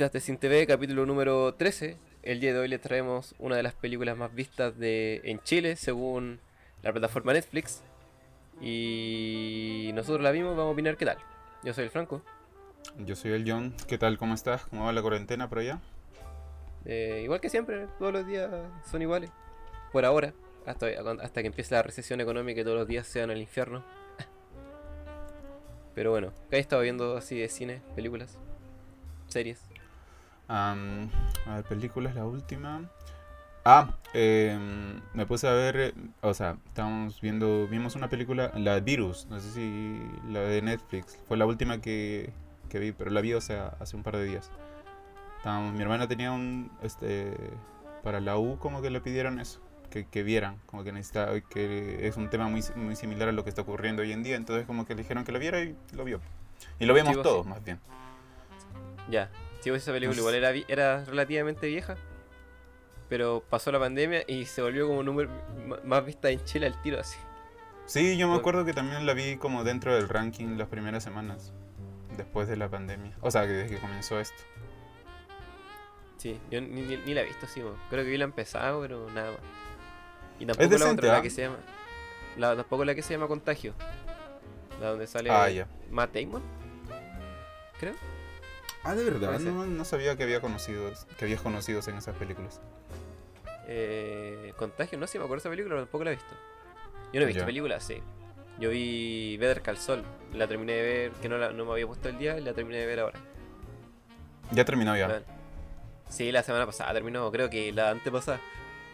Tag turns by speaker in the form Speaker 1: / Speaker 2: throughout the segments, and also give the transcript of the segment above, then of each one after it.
Speaker 1: Podcast de Sin TV, capítulo número 13. El día de hoy les traemos una de las películas más vistas de en Chile, según la plataforma Netflix. Y nosotros la vimos, vamos a opinar qué tal. Yo soy el Franco.
Speaker 2: Yo soy el John. ¿Qué tal? ¿Cómo estás? ¿Cómo va la cuarentena por allá?
Speaker 1: Eh, igual que siempre, todos los días son iguales. Por ahora, hasta, hasta que empiece la recesión económica y todos los días sean el infierno. Pero bueno, ¿qué has estado viendo así de cine, películas, series?
Speaker 2: A ver, películas, la última. Ah, em, me puse a ver, eh, o sea, estábamos viendo, vimos una película, la Virus, no sé si la de Netflix, fue la última que, que vi, pero la vi, o sea, hace un par de días. Estábamos, mi hermana tenía un, este, para la U como que le pidieron eso, que, que vieran, como que necesitaba, que es un tema muy, muy similar a lo que está ocurriendo hoy en día, entonces como que le dijeron que lo viera y lo vio. Y lo vimos todos, más bien.
Speaker 1: Ya, si vos esa película igual era, era relativamente vieja, pero pasó la pandemia y se volvió como número más vista en Chile al tiro así.
Speaker 2: Sí, yo me acuerdo que también la vi como dentro del ranking las primeras semanas, después de la pandemia. O sea, desde que comenzó esto.
Speaker 1: Sí, yo ni, la he visto, sí, creo que vi la empezado, pero nada más. Y tampoco la otra, la ¿ah? que se llama. La, tampoco la que se llama Contagio. La donde sale
Speaker 2: ah.
Speaker 1: Matt Damon. Creo.
Speaker 2: Ah, de verdad, no, sabía que había conocido, que habías conocido en esas películas.
Speaker 1: Eh, Contagio, no sé, me acuerdo de esa película, pero tampoco la he visto. Yo no he visto películas, sí. Yo vi Better Call Saul, la terminé de ver, que no, la, no me había puesto el día y la terminé de ver ahora.
Speaker 2: ¿Ya terminó ya?
Speaker 1: Sí, la semana pasada terminó, creo que la antepasada.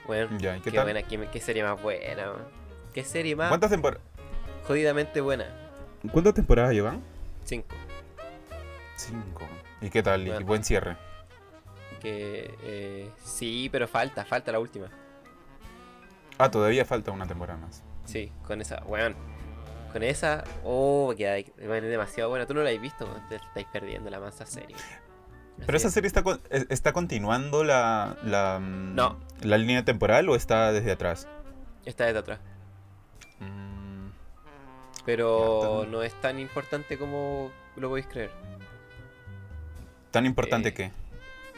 Speaker 1: Bueno,
Speaker 2: ya, ¿qué,
Speaker 1: qué buena, qué, serie más buena, Qué serie más...
Speaker 2: ¿Cuántas temporadas?
Speaker 1: Jodidamente buena.
Speaker 2: ¿Cuántas temporadas llevan?
Speaker 1: Cinco.
Speaker 2: Cinco. ¿Y qué tal? ¿Y buen cierre?
Speaker 1: Que eh, sí, pero falta, falta la última.
Speaker 2: Ah, todavía falta una temporada más.
Speaker 1: Sí, con esa, weón. Con esa, oh, que es demasiado buena. Tú no la has visto, te estáis perdiendo la masa serie.
Speaker 2: ¿Pero esa serie está, está continuando la, la,
Speaker 1: mm, no.
Speaker 2: la línea temporal o está desde atrás?
Speaker 1: Está desde atrás. Mm. Pero no es tan importante como lo podéis creer.
Speaker 2: ¿Tan importante
Speaker 1: eh,
Speaker 2: que?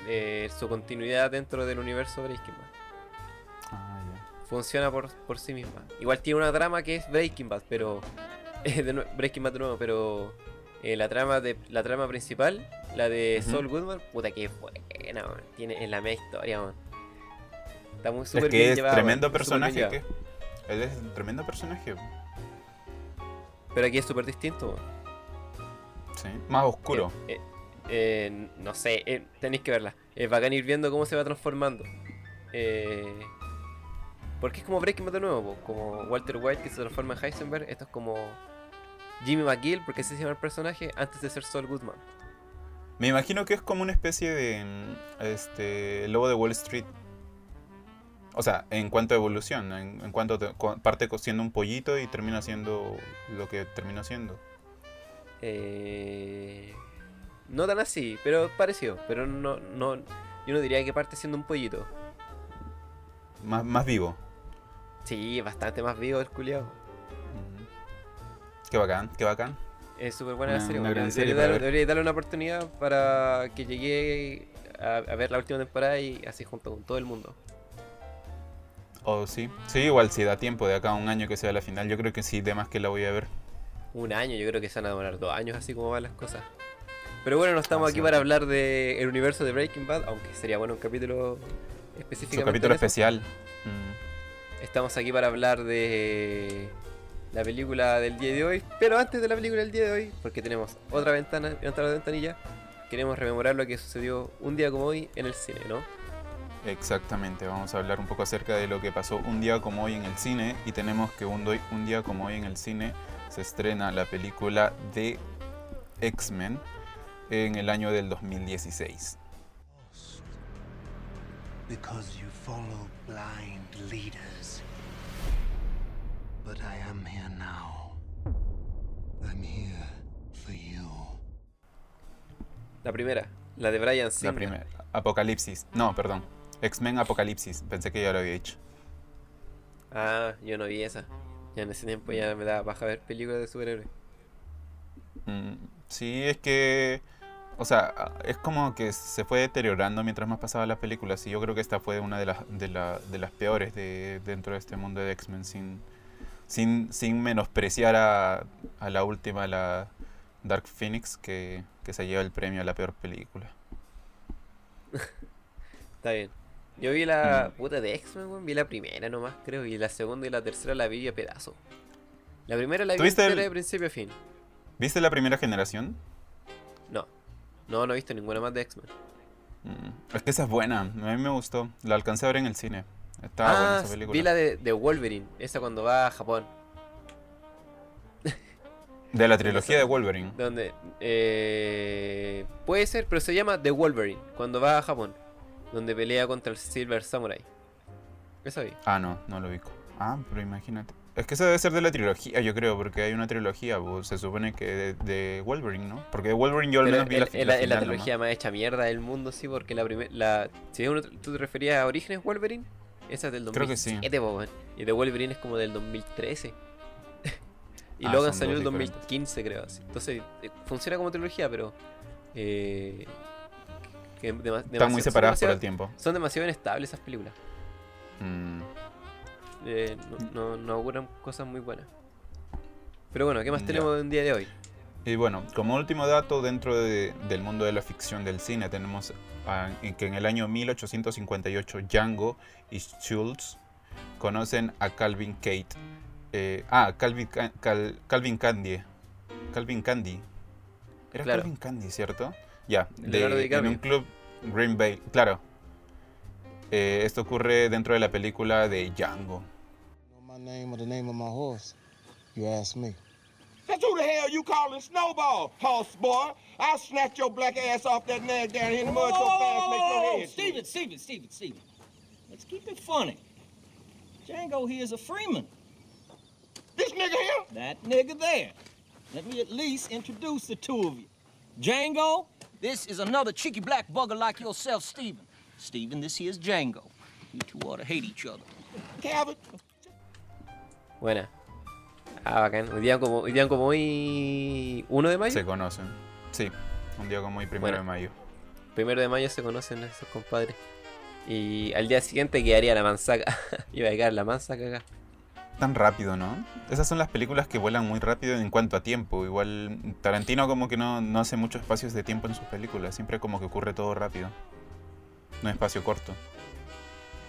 Speaker 1: Eh, su continuidad dentro del universo Breaking Bad.
Speaker 2: Ah,
Speaker 1: Funciona por, por, sí misma. Igual tiene una trama que es Breaking Bad, pero. Breaking Bad de nuevo, pero. Eh, la trama de la trama principal, la de Saul Goodman, puta que buena, Tiene en la media historia, man.
Speaker 2: Está muy súper es que es tremendo personaje. Que, él es un tremendo personaje.
Speaker 1: Pero aquí es súper distinto,
Speaker 2: Sí, más oscuro.
Speaker 1: Eh, no sé, eh, tenéis que verla. Es bacán ir viendo cómo se va transformando. Eh, porque es como Breaking Bad de nuevo, como Walter White que se transforma en Heisenberg. Esto es como Jimmy McGill, porque ese se llama el personaje, antes de ser Saul Goodman.
Speaker 2: Me imagino que es como una especie de este lobo de Wall Street. O sea, en cuanto a evolución, en, cuanto parte siendo un pollito y termina siendo lo que termina siendo.
Speaker 1: Eh, no tan así, pero parecido. Pero no, no, yo no diría que parte siendo un pollito.
Speaker 2: Más, más vivo.
Speaker 1: Sí, bastante más vivo el culiado.
Speaker 2: Qué bacán, qué bacán.
Speaker 1: Es súper buena la serie. debería, darle, una oportunidad para que llegue a, ver la última temporada y así junto con todo el mundo.
Speaker 2: Oh, sí. Sí, igual si da tiempo de acá a un año que sea la final. Yo creo que sí, de más que la voy a ver.
Speaker 1: Un año, yo creo que se van a demorar dos años así como van las cosas. Pero bueno, no estamos aquí para hablar del universo de Breaking Bad, aunque sería bueno un capítulo específico.
Speaker 2: Un capítulo especial.
Speaker 1: Mm. Estamos aquí para hablar de la película del día de hoy. Pero antes de la película del día de hoy, porque tenemos otra ventana, otra ventanilla, queremos rememorar lo que sucedió un día como hoy en el cine, ¿no?
Speaker 2: Exactamente, vamos a hablar un poco acerca de lo que pasó un día como hoy en el cine. Y tenemos que un, un día como hoy en el cine se estrena la película de X-Men en el año del 2016.
Speaker 1: La primera, la de Brian Singer.
Speaker 2: La primera, Apocalipsis. No, perdón. X-Men Apocalipsis. Pensé que ya lo había dicho.
Speaker 1: Ah, yo no vi esa. Ya en ese tiempo ya me da baja ver películas de superhéroes.
Speaker 2: Mm, sí, es que o sea, es como que se fue deteriorando mientras más pasaba las películas y yo creo que esta fue una de las, de, la- de las peores de, dentro de este mundo de X-Men sin, sin, sin menospreciar a, a la última, la Dark Phoenix, que, que se lleva el premio a la peor película.
Speaker 1: Está bien. Yo vi la
Speaker 2: Mm.
Speaker 1: puta de X-Men, vi la primera nomás, creo, y la segunda y la tercera la vi a pedazo. La primera la vi
Speaker 2: ¿Tuviste
Speaker 1: entera
Speaker 2: el-
Speaker 1: de principio a fin.
Speaker 2: ¿Viste la primera generación?
Speaker 1: No. No, no he visto ninguna más de X-Men.
Speaker 2: Mm, Es que esa es buena, a mí me gustó. La alcancé a ver en el cine. Estaba buena
Speaker 1: ah,
Speaker 2: esa película.
Speaker 1: vi la de, de Wolverine, esa cuando va a Japón.
Speaker 2: De la trilogía de Wolverine.
Speaker 1: Donde. Eh, puede ser, pero se llama The Wolverine, cuando va a Japón. Donde pelea contra el Silver Samurai. Esa vi.
Speaker 2: Ah, no, no lo ubico. Ah, pero imagínate. Es que esa debe ser de la trilogía, yo creo, porque hay una trilogía, pues, se supone que de, de Wolverine, ¿no? Porque de Wolverine yo al menos vi
Speaker 1: es
Speaker 2: la,
Speaker 1: es
Speaker 2: la
Speaker 1: la, es la
Speaker 2: final
Speaker 1: trilogía más hecha mierda del mundo, sí, porque la primera. La, si uno- tú te referías a Orígenes Wolverine, esa es del
Speaker 2: Creo que sí.
Speaker 1: 2007. Y de Wolverine es como del 2013. y
Speaker 2: Ah,
Speaker 1: Logan salió en el
Speaker 2: dos diferentes.
Speaker 1: 2015, creo. así. Entonces, eh, funciona como trilogía, pero. Eh.
Speaker 2: Están muy separadas por el tiempo.
Speaker 1: Son demasiado inestables esas películas.
Speaker 2: Mm,
Speaker 1: Eh, no, no, no auguran cosas muy buenas. Pero bueno, ¿qué más tenemos en el día de hoy?
Speaker 2: Y bueno, como último dato dentro de- del mundo de la ficción del cine, tenemos en que en el año 1858 Django y Schultz conocen a Calvin Kate. eh, ah, Calvin, Ca- Cal- Calvin Candy. Calvin Candy. Era
Speaker 1: Claro.
Speaker 2: Calvin Candy, ¿cierto? Ya, de- en un club Green Bay. Claro. Eh, esto ocurre dentro de la película de Django.
Speaker 3: know my name or the name of my horse? You ask me.
Speaker 4: That's who the hell you calling Snowball, horse boy. I'll snatch your black ass off that nag down here in the mud so fast make your head
Speaker 5: Steven, Steven, Steven, Steven. Let's keep it funny. Django here is a Freeman.
Speaker 4: This nigga here?
Speaker 5: That nigga there. Let me at least introduce the two of you. Django, this is another cheeky black bugger like yourself, Steven. Steven, this here's Django. You two ought to hate each other.
Speaker 1: Buena. Ah, bacán. Hoy día como, hoy día como hoy 1 de mayo.
Speaker 2: Se conocen. Sí, un día como hoy, primero
Speaker 1: Bueno.
Speaker 2: de mayo.
Speaker 1: Primero de mayo se conocen esos compadres. Y al día siguiente quedaría la mansaca. Iba a quedar la mansaca acá.
Speaker 2: Tan rápido, ¿no? Esas son las películas que vuelan muy rápido en cuanto a tiempo. Igual Tarantino como que no, no hace muchos espacios de tiempo en sus películas. Siempre como que ocurre todo rápido. No espacio corto.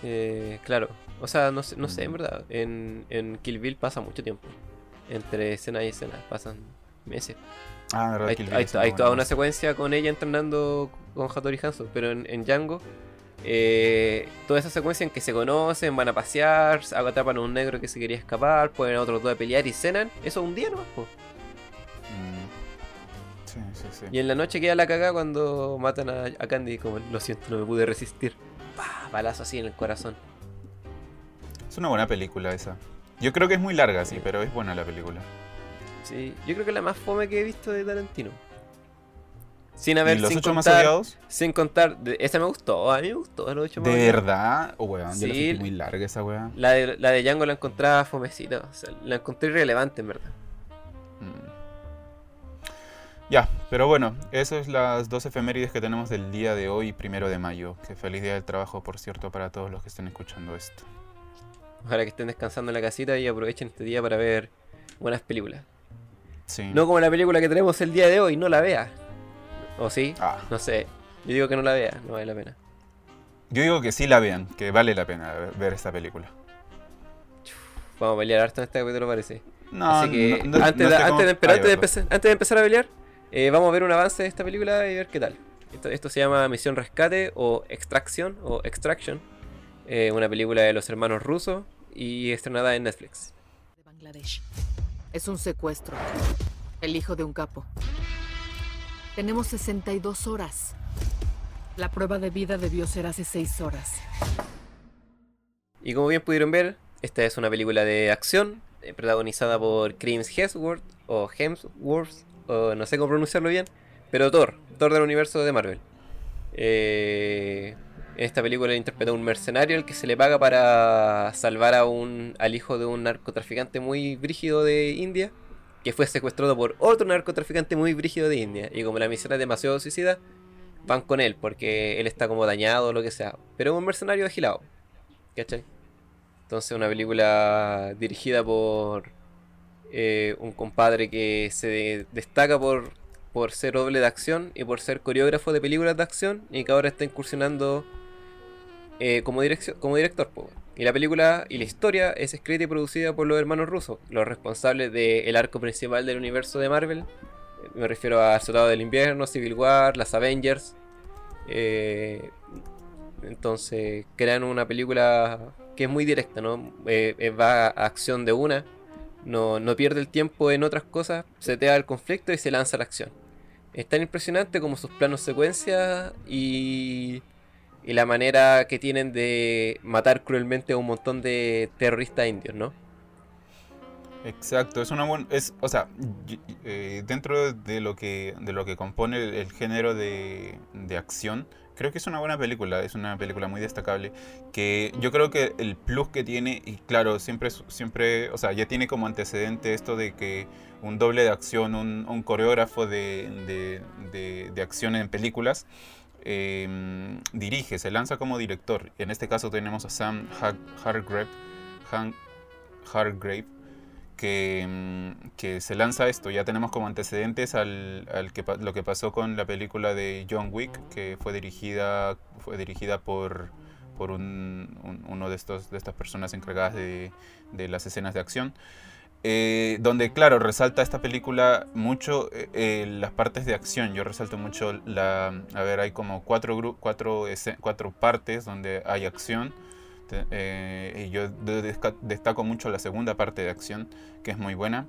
Speaker 1: Eh, claro. O sea, no sé, no sé, en
Speaker 2: Mm.
Speaker 1: verdad. En, en Kill Bill pasa mucho tiempo. Entre escena y escena. Pasan meses.
Speaker 2: Ah, verdad
Speaker 1: Hay,
Speaker 2: Kill Bill
Speaker 1: hay- toda una secuencia con ella entrenando con Hattori Hanzo. Pero en, en Django, eh, toda esa secuencia en que se conocen, van a pasear, atrapan a un negro que se quería escapar, ponen a otros dos a pelear y cenan. Eso un día, ¿no?
Speaker 2: Sí, sí, sí.
Speaker 1: Y en la noche queda la cagada cuando matan a, a Candy. Como, lo siento, no me pude resistir. Pa, balazo así en el corazón.
Speaker 2: Es una buena película esa. Yo creo que es muy larga, sí, pero es buena la película.
Speaker 1: Sí, yo creo que es la más fome que he visto de Tarantino. Sin haber,
Speaker 2: ¿Y los
Speaker 1: sin
Speaker 2: ocho más
Speaker 1: contar,
Speaker 2: odiados?
Speaker 1: sin contar, esa me gustó, a mí me gustó, los ocho más
Speaker 2: ¿De
Speaker 1: odiados.
Speaker 2: verdad? Oh, weón, yo la
Speaker 1: Sí.
Speaker 2: sentí muy larga esa weá.
Speaker 1: La de, la de Django la encontraba fomecita, o sea, la encontré irrelevante en verdad.
Speaker 2: Ya, pero bueno, esas son las dos efemérides que tenemos del día de hoy, primero de mayo. Que feliz día del trabajo, por cierto, para todos los que estén escuchando esto.
Speaker 1: Ojalá que estén descansando en la casita y aprovechen este día para ver buenas películas.
Speaker 2: Sí.
Speaker 1: No como la película que tenemos el día de hoy, no la vea. ¿O sí?
Speaker 2: Ah,
Speaker 1: No sé. Yo digo que no la vea, no vale la pena.
Speaker 2: yo digo que sí la vean, que vale la pena ver- esta película.
Speaker 1: Vamos a pelear harto en este capítulo, parece.
Speaker 2: No,
Speaker 1: Así que
Speaker 2: no- no-
Speaker 1: antes,
Speaker 2: no
Speaker 1: de,
Speaker 2: sé cómo-
Speaker 1: antes, de, pero antes, de
Speaker 2: ya,
Speaker 1: empezar, antes de empezar a pelear, eh, vamos a ver un avance de esta película y ver qué tal. Esto, esto se llama Misión Rescate o Extraction o Extraction. eh, una película de los hermanos rusos y estrenada en Netflix.
Speaker 6: de Bangladesh. Es un secuestro. El hijo de un capo. Tenemos 62 horas. La prueba de vida debió ser hace 6 horas.
Speaker 1: Y como bien pudieron ver, esta es una película de acción eh, protagonizada por Chris Hemsworth o Hemsworth, no sé cómo pronunciarlo bien, pero Thor, Thor del universo de Marvel. Eh, en esta película interpreta a un mercenario al que se le paga para salvar a un, al hijo de un narcotraficante muy brígido de India. que fue secuestrado por otro narcotraficante muy brígido de India. Y como la misión es demasiado suicida, van con él porque él está como dañado o lo que sea. Pero es un mercenario agilado. ¿Cachai? Entonces una película dirigida por eh, un compadre que se de- destaca por, por ser doble de acción y por ser coreógrafo de películas de acción y que ahora está incursionando eh, como, como director. Y la película y la historia es escrita y producida por los hermanos rusos, los responsables del arco principal del universo de Marvel. Me refiero a Soldado del Invierno, Civil War, las Avengers. Eh, entonces crean una película que es muy directa, ¿no? Eh, va a acción de una, no, no pierde el tiempo en otras cosas, se te da el conflicto y se lanza la acción. Es tan impresionante como sus planos secuencia y, y la manera que tienen de matar cruelmente a un montón de terroristas indios, ¿no?
Speaker 2: Exacto, es una buena, es, o sea, eh, dentro de lo que de lo que compone el, el género de, de acción, creo que es una buena película, es una película muy destacable, que yo creo que el plus que tiene y claro, siempre siempre, o sea, ya tiene como antecedente esto de que un doble de acción, un, coreógrafo de, de, de- de acción en películas eh, dirige, se lanza como director. En este caso tenemos a Sam Har- Hargrave, Hargrave que, mm, que se lanza esto. Ya tenemos como antecedentes al, al que, lo que pasó con la película de John Wick, que fue dirigida, fue dirigida por, por un- un- uno de, estos, de estas personas encargadas de, de las escenas de acción. Eh, donde, claro, resalta esta película mucho eh, eh, las partes de acción. Yo resalto mucho la. A ver, hay como cuatro, cuatro, cuatro partes donde hay acción. Eh, y yo destaco mucho la segunda parte de acción, que es muy buena.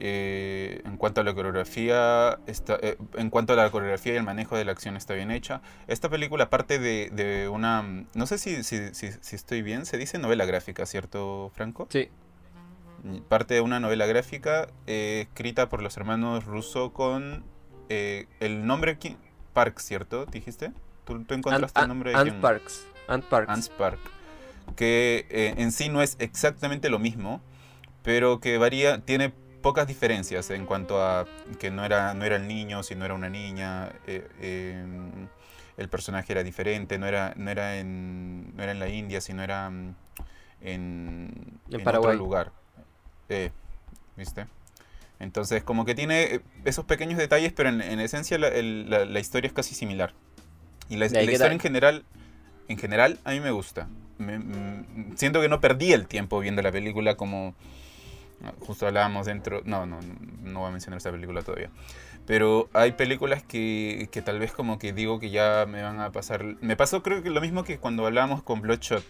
Speaker 2: Eh, en cuanto a la coreografía, está, eh, en cuanto a la coreografía y el manejo de la acción está bien hecha. Esta película parte de, de una, no sé si, si, si, si estoy bien, se dice novela gráfica, ¿cierto, Franco?
Speaker 1: Sí.
Speaker 2: Parte de una novela gráfica eh, escrita por los hermanos Russo con eh, el nombre qui- Park, ¿cierto? ¿Dijiste? ¿Tú, tú encontraste el nombre de
Speaker 1: Ant? Parks. Ant Parks.
Speaker 2: Park. Que eh, en sí no es exactamente lo mismo, pero que varía, tiene pocas diferencias en cuanto a que no era, no era el niño, sino era una niña. eh, eh, el personaje era diferente, no era, no era, en, no era en la India, sino era mm, en,
Speaker 1: En
Speaker 2: otro lugar. Eh, ¿Viste? Entonces, como que tiene esos pequeños detalles, pero en, en esencia la, el- la- la historia es casi similar. Y la,
Speaker 1: Ya, ¿y
Speaker 2: la historia
Speaker 1: tal?
Speaker 2: en general, en general, a mí me gusta. Me- mm, siento que no perdí el tiempo viendo la película como ah, justo hablábamos dentro. No, no, no voy a mencionar esta película todavía. Pero hay películas que, que tal vez como que digo que ya me van a pasar. Me pasó creo que lo mismo que cuando hablábamos con Bloodshot.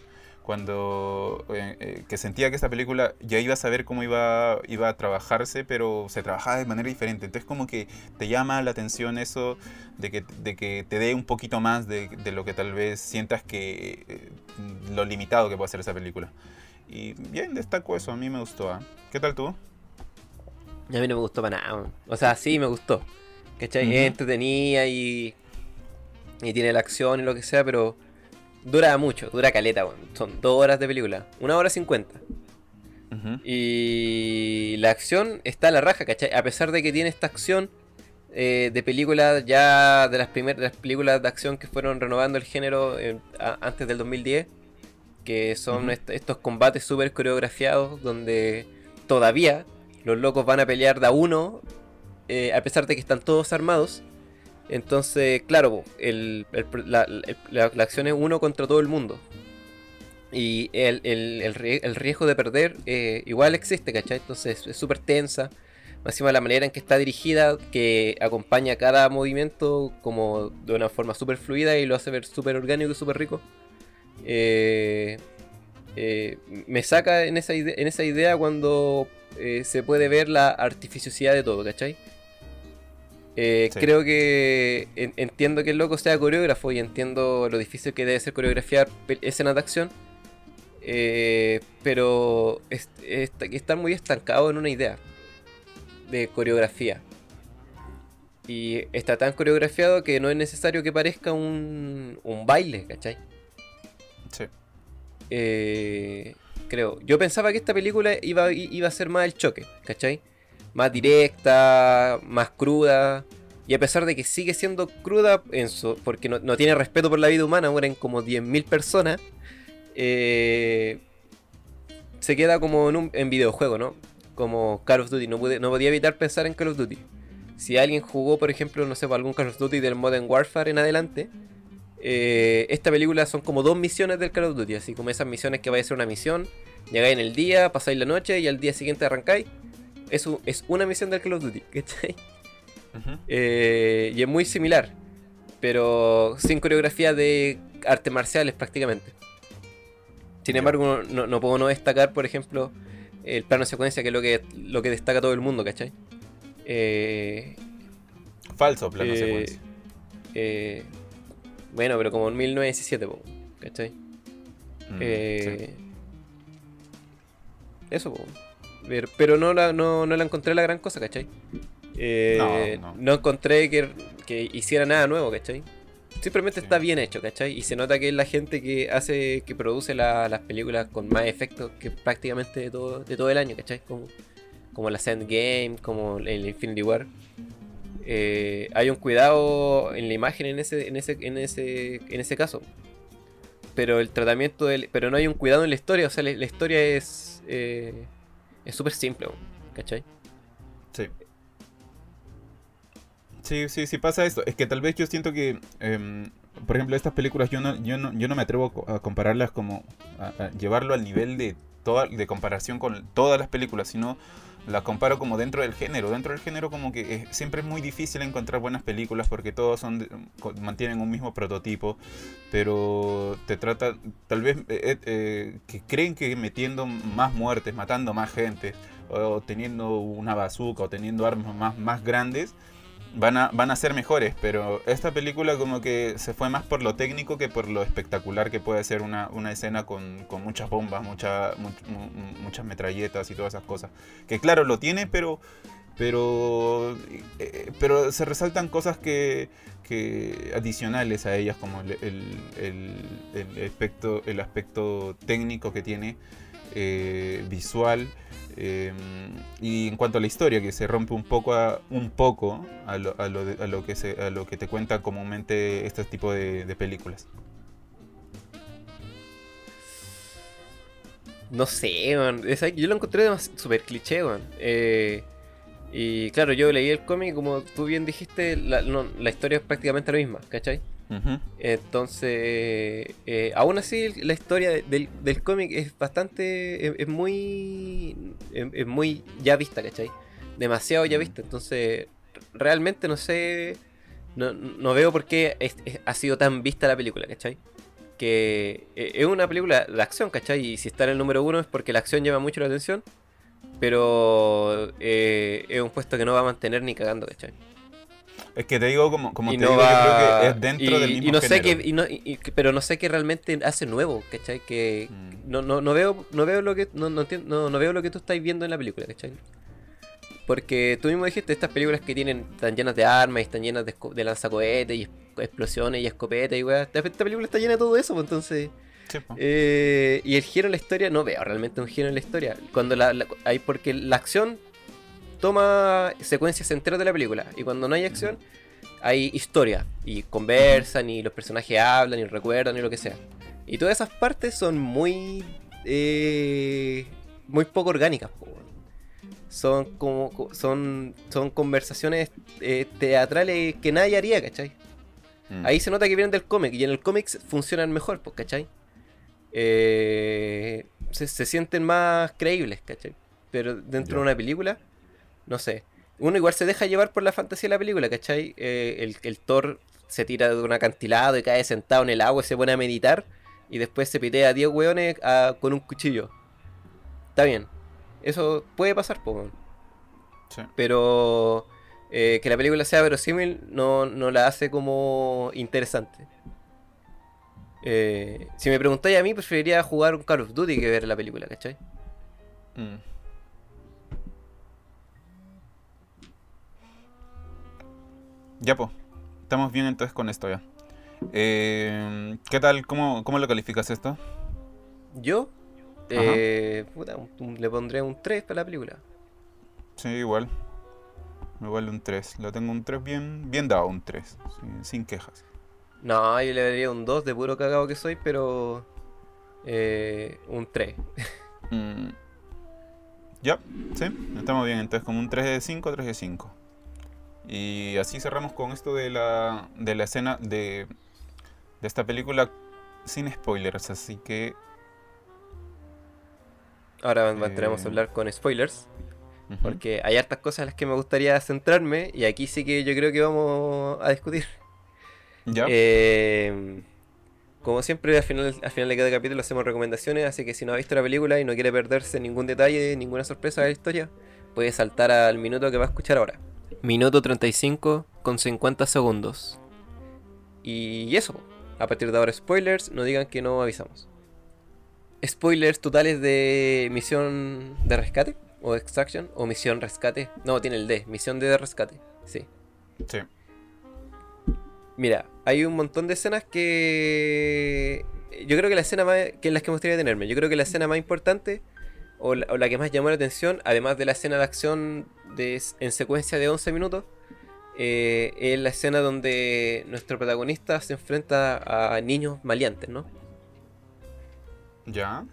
Speaker 2: Cuando eh, eh, que sentía que esta película ya iba a saber cómo iba, iba a trabajarse, pero se trabajaba de manera diferente. Entonces como que te llama la atención eso de que, de que te dé un poquito más de, de lo que tal vez sientas que eh, lo limitado que puede ser esa película. Y bien, destaco eso, a mí me gustó. ¿ah? ¿Qué tal tú?
Speaker 1: A mí no me gustó para nada. O sea, sí me gustó. ¿Cachai?
Speaker 2: Ujú.
Speaker 1: Es entretenida y. Y tiene la acción y lo que sea, pero. Dura mucho, dura caleta. Son dos horas de película. Una hora cincuenta. Y la acción está a la raja, ¿cachai? A pesar de que tiene esta acción eh, de películas ya de las primeras las películas de acción que fueron renovando el género eh, a- antes del 2010, que son est- estos combates súper coreografiados donde todavía los locos van a pelear de a uno, eh, a pesar de que están todos armados. Entonces, claro, el- la, acción es uno contra todo el mundo. Y el, el- el rie- el riesgo de perder eh, igual existe, ¿cachai? Entonces es súper tensa. Más encima la manera en que está dirigida, que acompaña cada movimiento como de una forma súper fluida y lo hace ver súper orgánico y súper rico. Eh, eh, me saca en esa, en esa idea cuando eh, se puede ver la artificiosidad de todo, ¿cachai? Eh,
Speaker 2: Sí.
Speaker 1: Creo que en- entiendo que el loco sea coreógrafo y entiendo lo difícil que debe ser coreografiar escenas de acción. Eh, pero es, es- está muy estancado en una idea de coreografía. Y está tan coreografiado que no es necesario que parezca un, un baile, ¿cachai?
Speaker 2: Sí.
Speaker 1: Eh, creo. Yo pensaba que esta película iba, iba a ser más el choque, ¿cachai? Más directa, más cruda. Y a pesar de que sigue siendo cruda, en su, porque no, tiene respeto por la vida humana, mueren como 10.000 personas, eh, se queda como en un en videojuego, ¿no? Como Call of Duty. No, podía evitar pensar en Call of Duty. Si alguien jugó, por ejemplo, no sé, algún Call of Duty del Modern Warfare en adelante, eh, esta película son como dos misiones del Call of Duty. Así como esas misiones que vais a hacer una misión, llegáis en el día, pasáis la noche y al día siguiente arrancáis. Eso es una misión del Call of Duty, ¿cachai? Eh, y es muy similar, pero sin coreografía de artes marciales prácticamente. Sin embargo, no, no puedo no destacar, por ejemplo, el plano de secuencia, que es lo que, lo que destaca todo el mundo, ¿cachai? Eh,
Speaker 2: Falso plano
Speaker 1: eh,
Speaker 2: secuencia.
Speaker 1: eh, bueno, pero como en 1917, po, ¿cachai?
Speaker 2: Mm,
Speaker 1: Eh, Eso, po. Pero, pero no, la, no, no la encontré la gran cosa, ¿cachai? Eh,
Speaker 2: No,
Speaker 1: no,
Speaker 2: no.
Speaker 1: encontré que, que hiciera nada nuevo, ¿cachai? Simplemente
Speaker 2: Sí.
Speaker 1: está bien hecho, ¿cachai? Y se nota que es la gente que hace, que produce la- las películas con más efectos que prácticamente de todo, de todo el año, ¿cachai? Como, como la Endgame, como el Infinity War. Eh, hay un cuidado en la imagen en ese, en ese, en ese, en ese caso. Pero el tratamiento del, pero no hay un cuidado en la historia, o sea, la, la historia es eh, es súper simple, ¿cachai?
Speaker 2: Sí. Sí, sí, sí pasa esto. Es que tal vez yo siento que, em, por ejemplo, estas películas yo no, yo no, yo no me atrevo a compararlas como a, a llevarlo al nivel de toda, de comparación con todas las películas, sino las comparo como dentro del género. Dentro del género como que siempre es muy difícil encontrar buenas películas porque todos son mantienen un mismo prototipo, pero te trata tal vez eh, eh, eh, que creen que metiendo más muertes, matando más gente o teniendo una bazooka o teniendo armas más, más grandes van a, van a ser mejores, pero esta película como que se fue más por lo técnico que por lo espectacular que puede ser una, una escena con, con muchas bombas, mucha, mu- mu- muchas metralletas y todas esas cosas. Que claro, lo tiene, pero pero eh, pero se resaltan cosas que, que adicionales a ellas como el, el- el- el aspecto el aspecto técnico que tiene eh, visual eh, y en cuanto a la historia que se rompe un poco a, un poco a lo, a lo que se a lo que te cuenta comúnmente este tipo de, películas
Speaker 1: No sé, yo lo encontré súper cliché. Eh, y claro, yo leí el cómic, como tú bien dijiste, la, la historia es prácticamente la misma, ¿cachai? Entonces, eh, aún así, la historia de- del, del cómic es bastante. Es, es muy. Es, es muy ya vista, ¿cachai? Demasiado ya vista. Entonces, realmente no sé. No, no veo por qué es- ha sido tan vista la película, ¿cachai? Que eh, es una película de acción, ¿cachai? Y si está en el número uno es porque la acción llama mucho la atención. Pero eh, es un puesto que no va a mantener ni cagando, ¿cachai?
Speaker 2: Es que te digo como, como
Speaker 1: Y
Speaker 2: te
Speaker 1: no
Speaker 2: digo yo creo
Speaker 1: va-
Speaker 2: que es dentro
Speaker 1: y-
Speaker 2: del mismo
Speaker 1: y no sé
Speaker 2: género.
Speaker 1: qué, y no- y- pero no sé qué realmente hace nuevo, ¿cachai? Que
Speaker 2: Mm.
Speaker 1: no, no, no veo no veo lo que no, no, entiendo- no, no veo lo que tú estás viendo en la película, ¿cachai? Porque tú mismo dijiste estas películas que tienen están llenas de armas y están llenas de, lanzacohetes y es- explosiones y escopetas y weá. Esta, esta película está llena de todo eso, pues, entonces
Speaker 2: Sí,
Speaker 1: eh, y el giro en la historia, no veo realmente un giro en la historia. Cuando la, la- hay porque la acción toma secuencias enteras de la película. Y cuando no hay acción, hay historia. Y conversan, y los personajes hablan, y recuerdan, y lo que sea. Y todas esas partes son muy. eh, muy poco orgánicas. Son como. co- Son, son conversaciones eh, teatrales que nadie haría, ¿cachai?
Speaker 2: Mm.
Speaker 1: Ahí se nota que vienen del cómic y en el cómic funcionan mejor, ¿cachai? Eh, se, se sienten más creíbles, ¿cachai? Pero dentro de una película, no sé. Uno igual se deja llevar por la fantasía de la película, ¿cachai? Eh, el, el Thor se tira de un acantilado y cae sentado en el agua y se pone a meditar y después se pitea a 10 hueones a- con un cuchillo. Está bien. Eso puede pasar, weón.
Speaker 2: Sí.
Speaker 1: Pero eh, que la película sea verosímil no, no la hace como interesante. Eh, si me preguntáis a mí, preferiría jugar un Call of Duty que ver la película, ¿cachai?
Speaker 2: Mm. Ya, pues. Estamos bien entonces con esto ya. Eh, ¿Qué tal? ¿Cómo, ¿Cómo lo calificas esto?
Speaker 1: Yo eh, puta, un- le pondré un 3 para la película.
Speaker 2: Sí, igual. igual un 3. Lo tengo un 3 bien, bien dado, un 3. Sin, sin quejas.
Speaker 1: No, yo le daría un 2 de puro cagado que soy, pero. eh, un 3.
Speaker 2: Mm, Ya, sí, estamos bien. Entonces, como un 3 de 5, 3 de 5. Y así cerramos con esto de la, de la escena de, de esta película sin spoilers. Así que.
Speaker 1: Ahora
Speaker 2: Eh.
Speaker 1: entramos a hablar con spoilers. Porque hay hartas cosas en las que me gustaría centrarme. Y aquí sí que yo creo que vamos a discutir.
Speaker 2: Ya.
Speaker 1: Eh, como siempre, al final, al final de cada capítulo hacemos recomendaciones. Así que si no ha visto la película y no quiere perderse ningún detalle, ninguna sorpresa de la historia, puede saltar al minuto que va a escuchar ahora. Minuto 35 con 50 segundos. Y eso. A partir de ahora, spoilers. No digan que no avisamos. Spoilers totales de misión de rescate. O extraction. O misión rescate. No, tiene el D. Misión de rescate. Sí.
Speaker 2: Sí.
Speaker 1: Mira, hay un montón de escenas que. Yo creo que la escena más. que en las que me gustaría detenerme. Yo creo que la escena más importante. O la, o la que más llamó la atención, además de la escena de acción de, en secuencia de 11 minutos, eh, es la escena donde nuestro protagonista se enfrenta a niños maleantes, ¿no?
Speaker 2: Ya.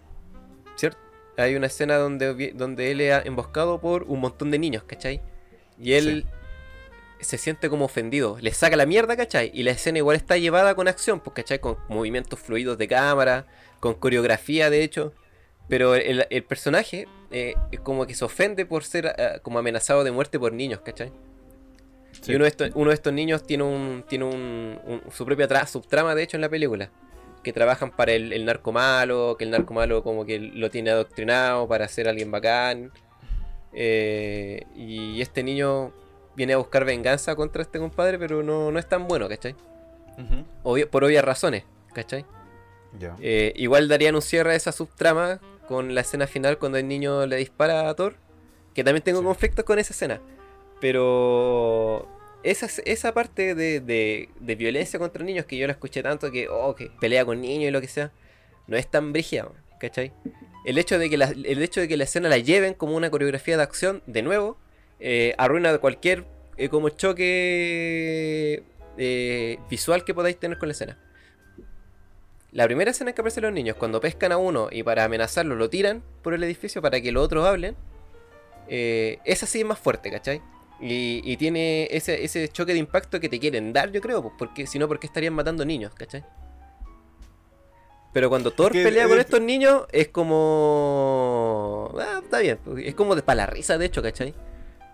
Speaker 1: ¿Cierto? Hay una escena donde, donde él es emboscado por un montón de niños, ¿cachai? Y él se siente como ofendido, le saca la mierda, ¿cachai? Y la escena igual está llevada con acción, pues, ¿cachai? Con movimientos fluidos de cámara, con coreografía, de hecho. Pero el, el personaje eh, es como que se ofende por ser ah, como amenazado de muerte por niños, ¿cachai?
Speaker 2: Sí.
Speaker 1: Y uno de, estos, uno de estos niños tiene un tiene un, un- su propia tra- subtrama, de hecho, en la película. Que trabajan para el, el narco malo, que el narco malo como que lo tiene adoctrinado para ser alguien bacán. Eh, y este niño viene a buscar venganza contra este compadre, pero no, no es tan bueno, ¿cachai? Obvio- por obvias razones, ¿cachai?
Speaker 2: Ya.
Speaker 1: Eh, igual darían un cierre a esa subtrama con la escena final cuando el niño le dispara a Thor. Que también tengo
Speaker 2: Sí.
Speaker 1: conflictos con esa escena. Pero esa, esa parte de, de- de violencia contra niños que yo la escuché tanto que, oh, que pelea con niños y lo que sea, no es tan brígida, ¿cachai? El hecho, de que la, el hecho de que la escena la lleven como una coreografía de acción, de nuevo, eh, arruina cualquier eh, como choque eh, visual que podáis tener con la escena. La primera escena en que aparecen los niños, cuando pescan a uno y para amenazarlo lo tiran por el edificio para que los otros hablen, eh, esa sí es más fuerte, ¿cachai? Y, y tiene ese, ese choque de impacto que te quieren dar, yo creo, porque si no, ¿por qué estarían matando niños, ¿cachai? Pero cuando Thor
Speaker 2: que
Speaker 1: pelea con
Speaker 2: es-
Speaker 1: estos niños, es como. Ah, está bien, es como de para la risa, de hecho, ¿cachai?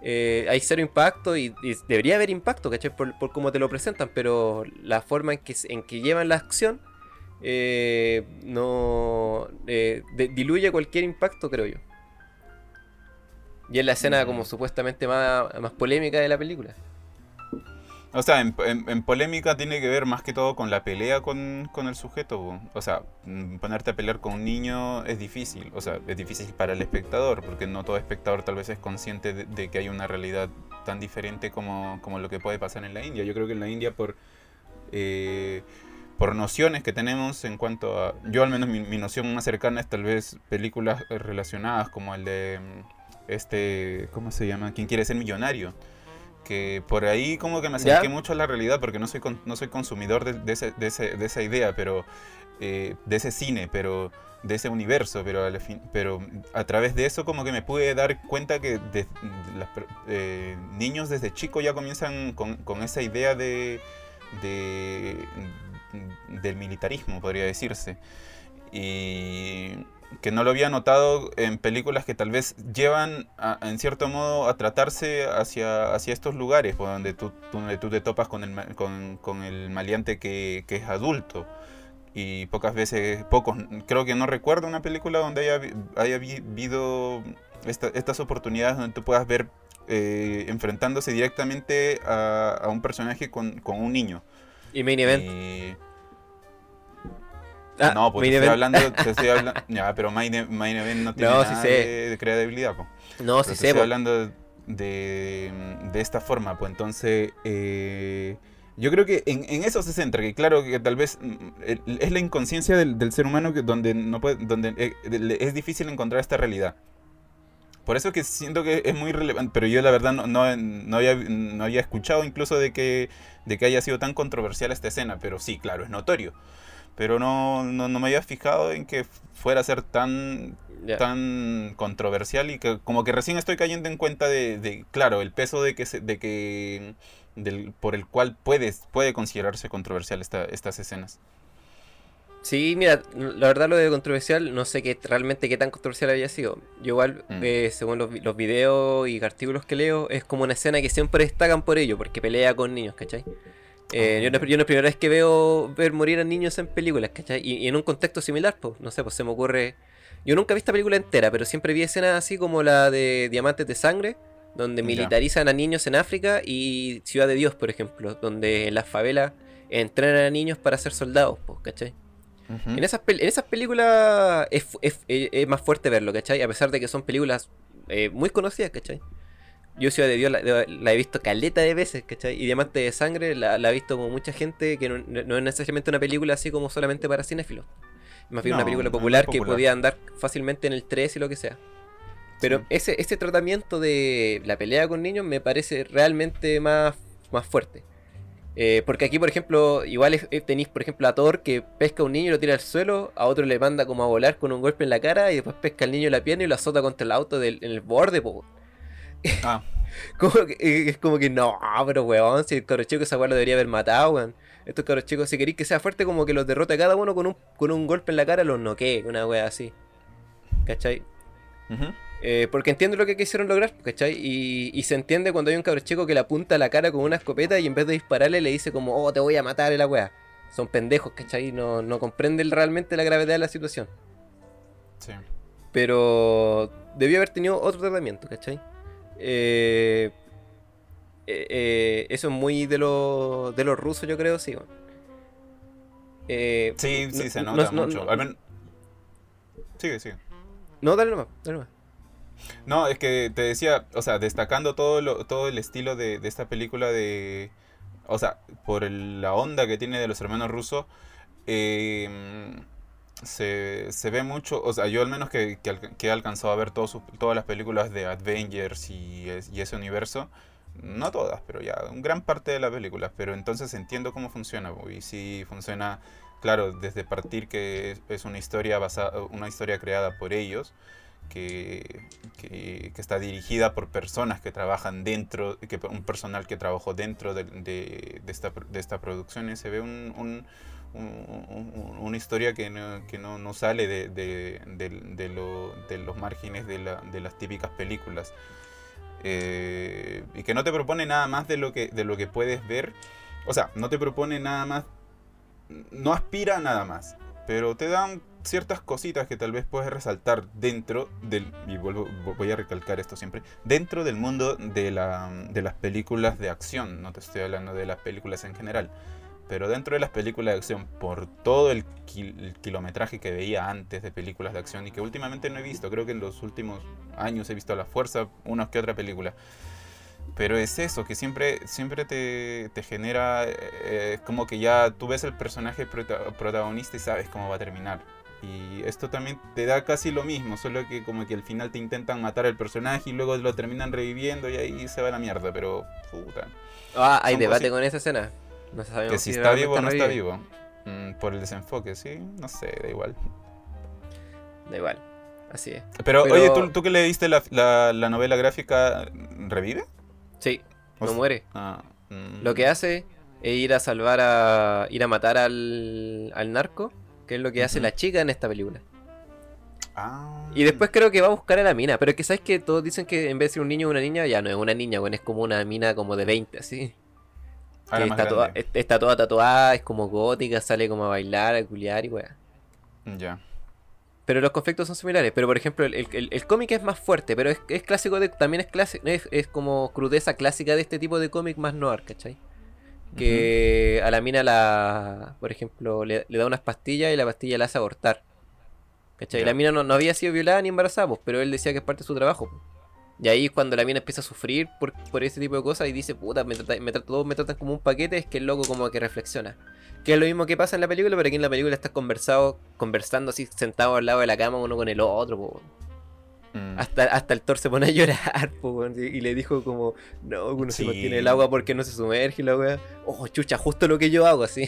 Speaker 1: Eh, hay cero impacto y, y debería haber impacto, ¿cachai? Por, por cómo te lo presentan, pero la forma en que, en que llevan la acción eh, no eh, de- diluye cualquier impacto, creo yo. Y es la escena como supuestamente más, más polémica de la película.
Speaker 2: O sea, en, en- en polémica tiene que ver más que todo con la pelea con, con el sujeto. O sea, mm, ponerte a pelear con un niño es difícil. O sea, es difícil para el espectador, porque no todo espectador tal vez es consciente de, de que hay una realidad tan diferente como, como lo que puede pasar en la India. Yo creo que en la India por... eh, por nociones que tenemos en cuanto a... Yo al menos mi, mi noción más cercana es tal vez películas relacionadas como el de... mm, Este... ¿Cómo se llama? ¿Quién quiere ser millonario? Que por ahí como que me
Speaker 1: ¿Ya?
Speaker 2: acerqué mucho a la realidad porque no soy, con- no soy consumidor de, de ese- de ese- de esa idea, pero... eh, de ese cine, pero... De ese universo, pero, al fin- pero a través de eso como que me pude dar cuenta que de- las per- eh, niños desde chico ya comienzan con, con esa idea de, de, del militarismo, podría decirse. Y que no lo había notado en películas que tal vez llevan, a- en cierto modo, a tratarse hacia, hacia estos lugares, pues, donde, tú, donde tú te topas con el, con, con el maleante que, que es adulto. Y pocas veces, pocos, creo que no recuerdo una película donde haya, haya habido esta- estas oportunidades donde tú puedas ver eh, enfrentándose directamente a, a un personaje con, con un niño.
Speaker 1: Y Main Event.
Speaker 2: Y-
Speaker 1: Ah,
Speaker 2: no, pues te estoy hablando, te estoy hablando, ya, pero Main, E- Main Event no tiene
Speaker 1: No, sí
Speaker 2: nada
Speaker 1: sé.
Speaker 2: de, de credibilidad, pues.
Speaker 1: No,
Speaker 2: Pero
Speaker 1: sí
Speaker 2: te
Speaker 1: sé,
Speaker 2: estoy
Speaker 1: po.
Speaker 2: hablando de, de esta forma, pues entonces eh, yo creo que en, en eso se centra, que claro que tal vez mm, es la inconsciencia del, del ser humano que donde no puede, donde eh, es difícil encontrar esta realidad. Por eso que siento que es muy relevante, pero yo la verdad no, no, no había, no había escuchado incluso de que, de que haya sido tan controversial esta escena, pero sí, claro, es notorio. Pero no, no, no me había fijado en que fuera a ser tan, tan controversial y que como que recién estoy cayendo en cuenta de, de, claro, el peso de que, se- de que del, por el cual puede, puede considerarse controversial esta, estas escenas.
Speaker 1: Sí, mira, la verdad lo de controversial, no sé qué realmente qué tan controversial había sido. Yo igual,
Speaker 2: Mm.
Speaker 1: eh, según los, vi- los videos y artículos que leo, es como una escena que siempre destacan por ello, porque pelea con niños, ¿cachai? Eh,
Speaker 2: Ah.
Speaker 1: yo, no, yo no es la primera vez que veo ver morir a niños en películas, ¿cachai? Y, y en un contexto similar, pues, no sé, pues se me ocurre... Yo nunca he visto la película entera, pero siempre vi escenas así como la de Diamantes de Sangre, donde
Speaker 2: Ya.
Speaker 1: militarizan a niños en África, y Ciudad de Dios, por ejemplo, donde en las favelas entrenan a niños para ser soldados, pues, En esas, en esas películas es, es- es- es más fuerte verlo, ¿cachai? A pesar de que son películas eh, muy conocidas, ¿cachai? Yo Ciudad de Dios la, la he visto caleta de veces, ¿cachai? Y Diamante de Sangre la, la ha visto como mucha gente que no, no es necesariamente una película así como solamente para cinéfilos. Más bien
Speaker 2: No,
Speaker 1: una película
Speaker 2: no
Speaker 1: popular, que podía andar fácilmente en el 3 y lo que sea. Pero
Speaker 2: Sí.
Speaker 1: ese, ese tratamiento de la pelea con niños me parece realmente más, más fuerte. Eh, porque aquí, por ejemplo, igual es- tenéis, por ejemplo, a Thor que pesca a un niño y lo tira al suelo, a otro le manda como a volar con un golpe en la cara y después pesca al niño en la pierna y lo azota contra el auto del, en el borde, po.
Speaker 2: Ah,
Speaker 1: Como que- eh, es como que no, pero weón, si el cabro chico esa lo debería haber matado, weón. Estos cabros chicos, si queréis que sea fuerte, como que los derrote a cada uno con un, con un golpe en la cara, los noquee, una weá así. ¿Cachai? Eh, porque entiendo lo que quisieron lograr, ¿cachai? Y, y se entiende cuando hay un cabro chico que le apunta a la cara con una escopeta y en vez de dispararle le dice como, oh, te voy a matar, la weá. Son pendejos, ¿cachai? No, no comprenden realmente la gravedad de la situación.
Speaker 2: Sí.
Speaker 1: Pero debió haber tenido otro tratamiento, ¿cachai? Eh, eh, eh, eso es muy de, los de los rusos, yo creo, sí.
Speaker 2: Sí, sí,
Speaker 1: no-
Speaker 2: se
Speaker 1: no-
Speaker 2: nota
Speaker 1: no-
Speaker 2: mucho.
Speaker 1: no-
Speaker 2: Al men- Sigue, sigue.
Speaker 1: No, dale nomás, dale nomás.
Speaker 2: No, es que te decía, o sea, destacando todo, lo, todo el estilo de, esta película de... O sea, por la onda que tiene de los hermanos rusos, eh, se, se ve mucho, o sea, yo al menos que, que, he alcanzado a ver todos sus- todas las películas de Avengers y, es- y ese universo, no todas, pero ya, gran parte de las películas, pero entonces entiendo cómo funciona, y sí funciona, claro, desde partir que es, una historia basada, una historia creada por ellos, que, que, está dirigida por personas que trabajan dentro, que un personal que trabajó dentro de, de, de esta, de esta producción se ve un, un- un- un- una historia que no, que no, no sale de- de lo- de los márgenes de, la- de las típicas películas. Eh, y que no te propone nada más de lo que, de lo que puedes ver. O sea, no te propone nada más. No aspira nada más. Pero te dan ciertas cositas que tal vez puedes resaltar dentro del. Y vuelvo, voy a recalcar esto siempre. Dentro del mundo de, la, de las películas de acción. No te estoy hablando de las películas en general. Pero dentro de las películas de acción, por todo el, el kilometraje que veía antes de películas de acción y que últimamente no he visto, creo que en los últimos años he visto a la fuerza una que otra película. Pero es eso, que siempre, siempre te, te genera eh, como que ya tú ves el personaje prota- protagonista y sabes cómo va a terminar. Y esto también te da casi lo mismo, solo que como que al final te intentan matar al personaje y luego lo terminan reviviendo y ahí se va la mierda, pero puta.
Speaker 1: Ah, hay debate con esa escena. No sabemos
Speaker 2: Que si está vivo o no está vivo. Mm, por el desenfoque, sí, no sé, da igual.
Speaker 1: Da igual. Así es.
Speaker 2: Pero,
Speaker 1: Pero-
Speaker 2: oye, ¿tú, tú que leíste la, la, la novela gráfica, ¿revive?
Speaker 1: Sí,
Speaker 2: O
Speaker 1: no
Speaker 2: sea-
Speaker 1: muere.
Speaker 2: Ah, mm.
Speaker 1: Lo que hace es ir a salvar a. ir a matar al, al narco, que es lo que hace la chica en esta película.
Speaker 2: Ah.
Speaker 1: Y después creo que va a buscar a la mina, pero es que sabes que todos dicen que en vez de ser un niño o una niña, ya no es una niña, bueno, es como una mina como de 20, así.
Speaker 2: Ah,
Speaker 1: Que está, toda, está toda tatuada, es como gótica, sale como a bailar, a culiar y weá.
Speaker 2: Ya.
Speaker 1: Pero los conflictos son similares. Pero por ejemplo, el, el- el cómic es más fuerte, pero es, es clásico de. También es clásico. Es, es como crudeza clásica de este tipo de cómic más noir, ¿cachai? Que a la mina la. Por ejemplo, le, le da unas pastillas y la pastilla la hace abortar. ¿Cachai?
Speaker 2: Ya.
Speaker 1: La mina no, no había sido violada ni embarazada, pues, pero él decía que es parte de su trabajo. pues. Y ahí es cuando la mina empieza a sufrir por, por ese tipo de cosas y dice, puta, me trata- me me tratan como un paquete, es que el loco como que reflexiona. Que es lo mismo que pasa en la película, pero aquí en la película estás conversado, conversando así, sentado al lado de la cama uno con el otro. po.
Speaker 2: Mm.
Speaker 1: Hasta, hasta el Thor se pone a llorar, po, y le dijo como, no, uno se mantiene el agua porque no se sumerge y la weá. Oh, chucha, justo lo que yo hago, así.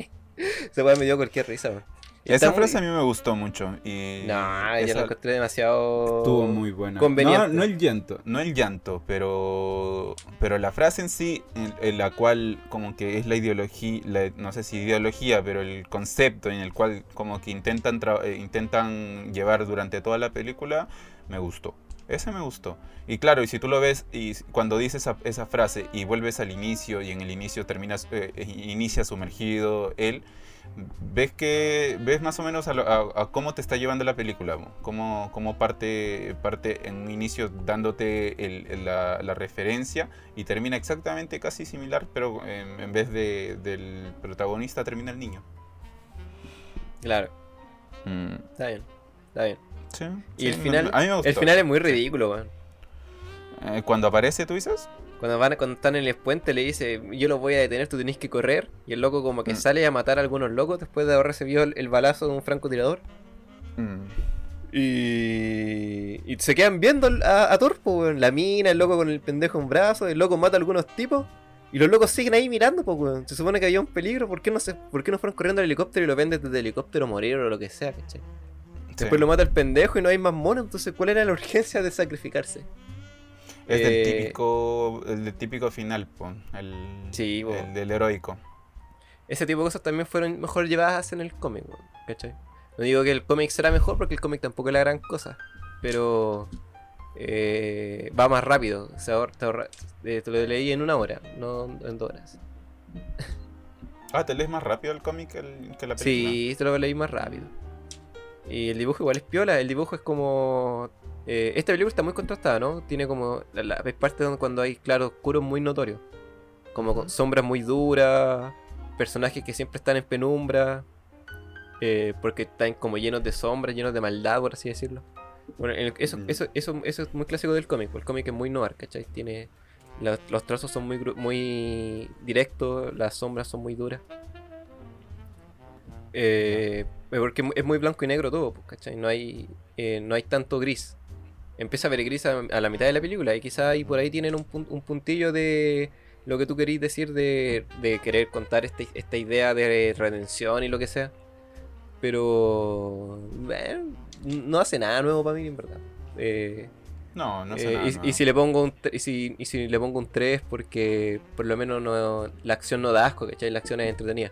Speaker 1: Weá me dio cualquier risa, weón. Y
Speaker 2: Esa
Speaker 1: está muy-
Speaker 2: frase a mí me gustó mucho. Y
Speaker 1: No, yo la encontré demasiado...
Speaker 2: estuvo muy buena.
Speaker 1: conveniente.
Speaker 2: No, no el llanto, no el llanto, pero pero la frase en sí, en, en la cual como que es la ideología, la- no sé si ideología, pero el concepto en el cual como que intentan tra- eh, intentan llevar durante toda la película, me gustó. Ese me gustó. Y claro, y si tú lo ves y cuando dices esa, esa frase y vuelves al inicio y en el inicio terminas eh, eh, inicia sumergido él, ves que ves más o menos a, lo- a- a cómo te está llevando la película, mo. cómo, cómo parte, parte en un inicio dándote el- el- la, la referencia y termina exactamente casi similar, pero en, en vez de, del protagonista termina el niño.
Speaker 1: Claro,
Speaker 2: Mm,
Speaker 1: está bien, está bien.
Speaker 2: sí,
Speaker 1: Y
Speaker 2: sí,
Speaker 1: el final,
Speaker 2: a mí me gustó.
Speaker 1: el final es muy ridículo.
Speaker 2: Eh, cuando aparece, tú dices,
Speaker 1: Cuando van cuando están en el puente le dice, yo los voy a detener, tú tenés que correr. Y el loco como que
Speaker 2: Mm.
Speaker 1: sale a matar a algunos locos después de haber recibido el, el balazo de un francotirador.
Speaker 2: Mm,
Speaker 1: Y, y se quedan viendo a, a Thor, po, weón. La mina, el loco con el pendejo en brazo, el loco mata a algunos tipos. Y los locos siguen ahí mirando, weón. Se supone que había un peligro. ¿Por qué no, se, ¿por qué no fueron corriendo al helicóptero y lo ven desde el helicóptero morir o lo que sea, ¿cachai? Después
Speaker 2: sí.
Speaker 1: lo mata el pendejo y no hay más mono. Entonces, ¿cuál era la urgencia de sacrificarse?
Speaker 2: Es del
Speaker 1: Eh,
Speaker 2: típico, el del típico final, po, el,
Speaker 1: Sí,
Speaker 2: el del heroico.
Speaker 1: Ese tipo de cosas también fueron mejor llevadas en el cómic, ¿cachai? No digo que el cómic será mejor porque el cómic tampoco es la gran cosa, pero eh, va más rápido. Se ahor- te, ahorra- eh, te lo leí en una hora, no en dos horas.
Speaker 2: Ah, ¿te lees más rápido el cómic que la película?
Speaker 1: Sí, te lo leí más rápido. Y el dibujo igual es piola, el dibujo es como... eh, esta película está muy contrastada, ¿no? Tiene como... La, la parte donde cuando hay claro oscuro muy notorio. Como con sombras muy duras, personajes que siempre están en penumbra, eh, porque están como llenos de sombras, llenos de maldad, por así decirlo. Bueno, el- eso,
Speaker 2: Mm.
Speaker 1: eso, eso, eso es muy clásico del cómic, el cómic es muy noir, ¿cachai? Tiene... la- los trazos son muy, muy directos, las sombras son muy duras. Eh, porque es muy blanco y negro todo, pues, ¿cachai? No hay, eh, no hay tanto gris. Empieza a ver gris a, a la mitad de la película y quizás ahí por ahí tienen un, pun- un puntillo de lo que tú querís decir de, de querer contar este- esta idea de redención y lo que sea. Pero bueno, no hace nada nuevo para mí, en verdad. Eh,
Speaker 2: No, no sé
Speaker 1: eh,
Speaker 2: nada
Speaker 1: y, si le pongo un y si, y si le pongo un 3 porque por lo menos no, la acción no da asco, ¿cachai? La acción es entretenida.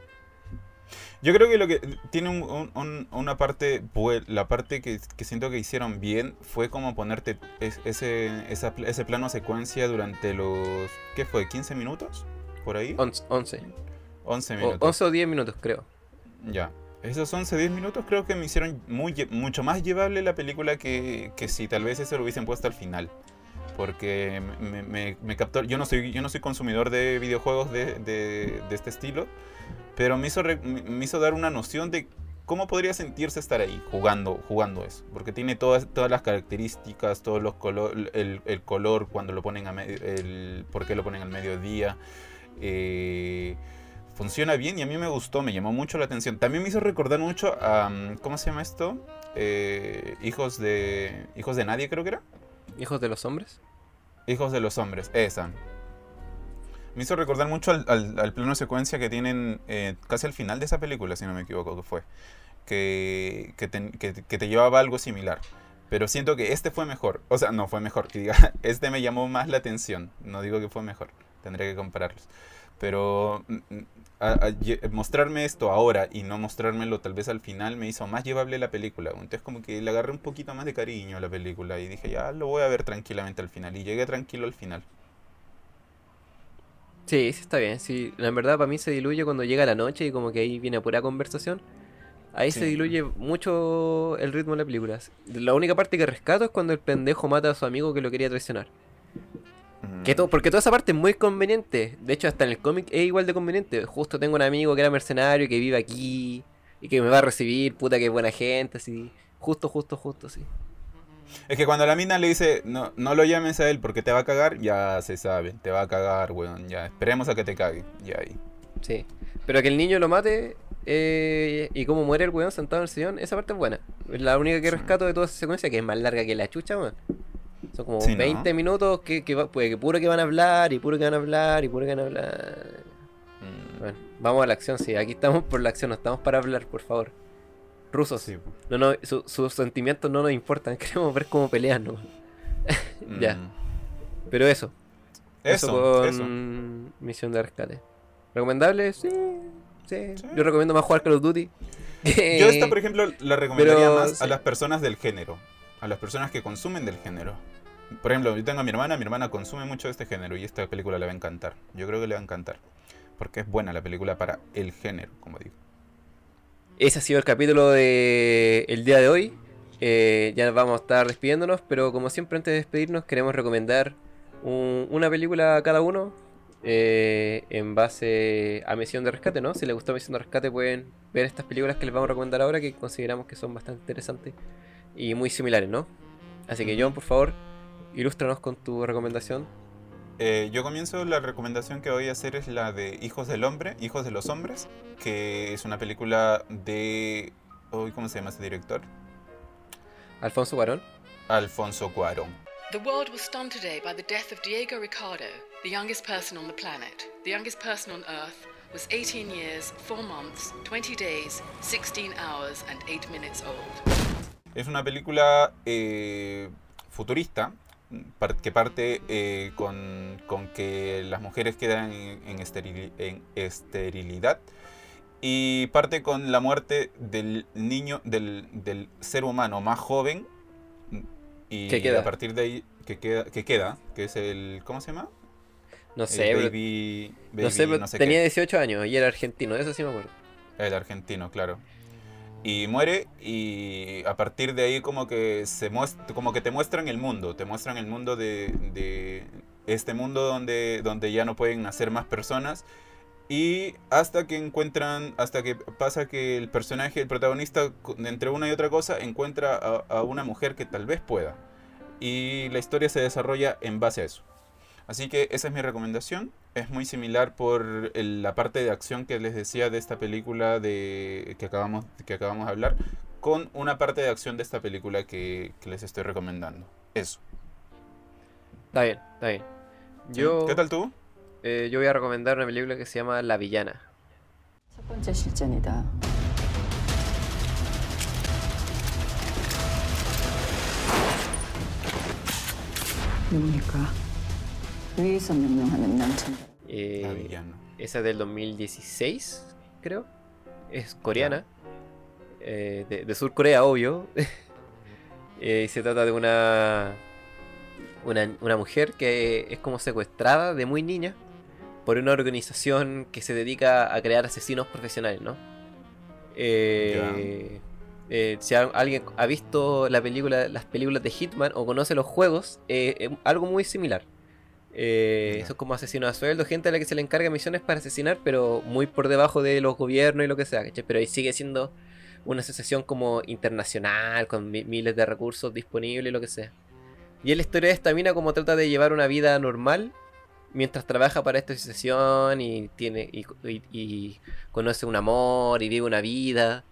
Speaker 2: Yo creo que lo que tiene un- un- un- una parte, la parte que, que siento que hicieron bien fue como ponerte es- ese, esa ese plano secuencia durante los, ¿qué fue? ¿15 minutos? ¿Por ahí?
Speaker 1: 11, 11.
Speaker 2: 11
Speaker 1: O,
Speaker 2: minutos.
Speaker 1: 11 o 10 minutos, creo.
Speaker 2: Ya. Esos 11, 10 minutos creo que me hicieron muy, mucho más llevable la película que, que si tal vez eso lo hubiesen puesto al final. Porque me, me- captó. Yo no soy, yo no soy consumidor de videojuegos de, de- este estilo. Pero me hizo, me hizo dar una noción de cómo podría sentirse estar ahí jugando, jugando eso. Porque tiene todas, todas las características, todos los el, el color cuando lo ponen a el por qué lo ponen al mediodía. Eh, funciona bien y a mí me gustó, me llamó mucho la atención. También me hizo recordar mucho a. um, ¿Cómo se llama esto? Eh, hijos de. Hijos de nadie, creo que era.
Speaker 1: Hijos de los hombres.
Speaker 2: Hijos de los hombres, esa. Me hizo recordar mucho al, al- al plano secuencia que tienen eh, casi al final de esa película, si no me equivoco, que fue. Que, que, te, que- que te llevaba algo similar. Pero siento que este fue mejor. O sea, no fue mejor. Que diga, este me llamó más la atención. No digo que fue mejor. Tendré que compararlos. Pero mm, mm, a- a lle- mostrarme esto ahora y no mostrármelo tal vez al final me hizo más llevable la película. Entonces como que le agarré un poquito más de cariño a la película y dije, ya lo voy a ver tranquilamente al final. Y llegué tranquilo al final.
Speaker 1: Sí, sí, está bien. Sí, en verdad para mí se diluye cuando llega la noche y como que ahí viene pura conversación. Ahí se diluye mucho el ritmo de la película. La única parte que rescato es cuando el pendejo mata a su amigo que lo quería traicionar. Que to- porque toda esa parte es muy conveniente. De hecho, hasta en el cómic es igual de conveniente. Justo tengo un amigo que era mercenario, que vive aquí y que me va a recibir, puta que buena gente, así. Justo, justo, justo, sí.
Speaker 2: Es que cuando la mina le dice, no, no lo llames a él porque te va a cagar, ya se sabe, te va a cagar, weón, ya, esperemos a que te cague, ya ahí.
Speaker 1: Sí. Pero que el niño lo mate eh, y cómo muere el weón sentado en el sillón, esa parte es buena. Es la única que rescato de toda esa secuencia, que es más larga que la chucha, weón. Son como
Speaker 2: Sí, ¿no?
Speaker 1: 20 minutos que, que, pues, que puro que van a hablar, y puro que van a hablar, y puro que van a hablar.
Speaker 2: Mm,
Speaker 1: Bueno, vamos a la acción, sí. Aquí estamos por la acción, no estamos para hablar, por favor. Rusos,
Speaker 2: sí,
Speaker 1: no, no, su- sus sentimientos no nos importan, queremos ver cómo pelean, ¿no? Ya.
Speaker 2: Mm.
Speaker 1: Pero eso, eso,
Speaker 2: Eso,
Speaker 1: con
Speaker 2: eso.
Speaker 1: Misión de Rescate. ¿Recomendable? Sí, sí.
Speaker 2: Sí.
Speaker 1: Yo recomiendo más jugar Call of Duty.
Speaker 2: Yo esta, por ejemplo, la recomendaría
Speaker 1: pero,
Speaker 2: más
Speaker 1: sí.
Speaker 2: a las personas del género. A las personas que consumen del género. Por ejemplo, yo tengo a mi hermana, mi hermana consume mucho de este género y esta película le va a encantar. Yo creo que le va a encantar. Porque es buena la película para el género, como digo.
Speaker 1: Ese ha sido el capítulo de el día de hoy. Eh, ya vamos a estar despidiéndonos, pero como siempre antes de despedirnos queremos recomendar un- una película a cada uno eh, en base a Misión de Rescate, ¿no? Si les gustó Misión de Rescate pueden ver estas películas que les vamos a recomendar ahora que consideramos que son bastante interesantes y muy similares, ¿no? Así que John, por favor, ilústranos con tu recomendación.
Speaker 2: Eh, yo comienzo, la recomendación que voy a hacer es la de Hijos del Hombre, Hijos de los Hombres, que es una película de... uy, ¿Cómo se llama ese director?
Speaker 1: Alfonso Cuarón.
Speaker 2: Alfonso Cuarón.
Speaker 6: The world was stunned today by the death of Diego Ricardo, the youngest person on the planet. The youngest person on Earth was 18 years, 4 months, 20 days, 16 hours, and 8 minutes old.
Speaker 2: Es una película eh, futurista que parte eh, con, con que las mujeres quedan en, en esterili- en esterilidad y parte con la muerte del niño, del, del ser humano más joven y
Speaker 1: Que queda.
Speaker 2: a partir de ahí que queda, que queda, que es el, ¿cómo se llama?
Speaker 1: No sé,
Speaker 2: baby,
Speaker 1: no sé,
Speaker 2: no sé
Speaker 1: tenía
Speaker 2: qué.
Speaker 1: 18 años y era argentino, eso sí me acuerdo.
Speaker 2: El argentino, claro. Y muere y a partir de ahí como que se como que te muestran el mundo, te muestran el mundo de, de este mundo donde, donde ya no pueden nacer más personas y hasta que encuentran, hasta que pasa que el personaje, el protagonista, entre una y otra cosa, encuentra a, a una mujer que tal vez pueda. Y la historia se desarrolla en base a eso. Así que esa es mi recomendación. Es muy similar por el- la parte de acción que les decía de esta película de, que, acabamos, que acabamos de hablar, con una parte de acción de esta película que, que les estoy recomendando. Eso.
Speaker 1: Está bien, está bien. Yo,
Speaker 2: ¿Qué tal tú?
Speaker 1: eh, yo voy a recomendar una película que se llama La Villana. Eh, esa es del 2016, creo. Es coreana. eh, de, de Sur Corea, obvio. Eh, y se trata de una, una. Una mujer que es como secuestrada de muy niña por una organización que se dedica a crear asesinos profesionales, ¿no? Eh, eh, si al- alguien ha visto la película, las películas de Hitman o conoce los juegos, eh, es algo muy similar. Eh,
Speaker 2: Ya.
Speaker 1: Son como asesinos a sueldo, gente a la que se le encarga misiones para asesinar, pero muy por debajo de los gobiernos y lo que sea, ¿cachai? Pero ahí sigue siendo una asociación como internacional, con mi- miles de recursos disponibles y lo que sea. Y es la historia de esta mina como trata de llevar una vida normal mientras trabaja para esta asociación y tiene y, y- y conoce un amor y vive una vida.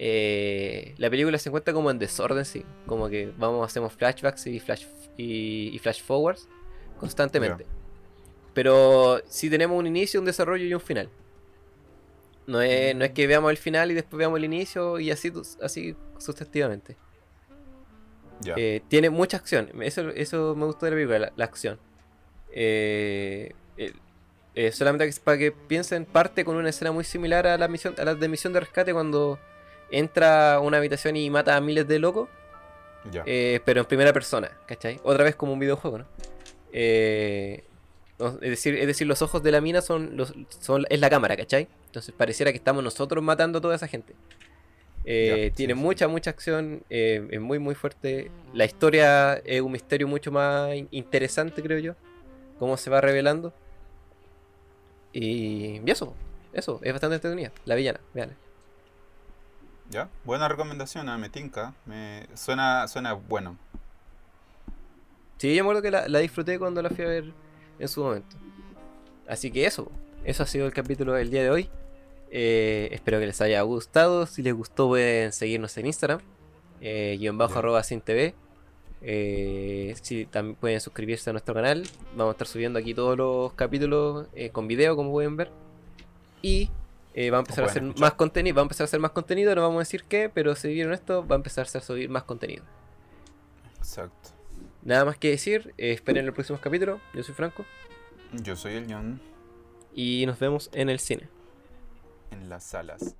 Speaker 1: Eh, la película se encuentra como en desorden, sí. Como que vamos, hacemos flashbacks y flash y, y flash forwards constantemente. Pero sí tenemos un inicio, un desarrollo y un final. No es, no es que veamos el final y después veamos el inicio y así, así sucesivamente.
Speaker 2: Ya.
Speaker 1: Eh, tiene mucha acción. Eso, eso me gustó de la película, la, la acción. Eh, eh, solamente para que piensen, parte con una escena muy similar a la misión, a la de misión de rescate cuando entra a una habitación y mata a miles de locos. Eh, pero en primera persona, ¿cachai? Otra vez como un videojuego, ¿no? Eh, es, decir, es decir, los ojos de la mina son, los, son es la cámara, ¿cachai? Entonces pareciera que estamos nosotros matando a toda esa gente. Eh,
Speaker 2: Ya,
Speaker 1: tiene
Speaker 2: sí, sí.
Speaker 1: mucha, mucha acción, eh, es muy, muy fuerte. La historia es un misterio mucho más in- interesante, creo yo. Cómo se va revelando. Y, y eso, eso, es bastante entretenida. La villana, vean.
Speaker 2: Ya. Buena recomendación, ah, me tinca. Me... Suena, suena bueno.
Speaker 1: Sí, yo me acuerdo que la, la disfruté cuando la fui a ver en su momento. Así que eso, eso ha sido el capítulo del día de hoy. Eh, espero que les haya gustado. Si les gustó, pueden seguirnos en Instagram. eh, guion bajo arroba sin TV. Eh, sí, también pueden suscribirse a nuestro canal. Vamos a estar subiendo aquí todos los capítulos eh, con video, como pueden ver. Y eh, va a empezar a hacer
Speaker 2: escuchar.
Speaker 1: más contenido. Va a empezar a hacer más contenido. No vamos a decir qué, pero si vieron esto, va a empezar a subir más contenido.
Speaker 2: Exacto.
Speaker 1: Nada más que decir. eh, esperen los próximos capítulos. Yo soy Franco.
Speaker 2: Yo soy el John
Speaker 1: Y nos vemos en el cine.
Speaker 2: en las salas.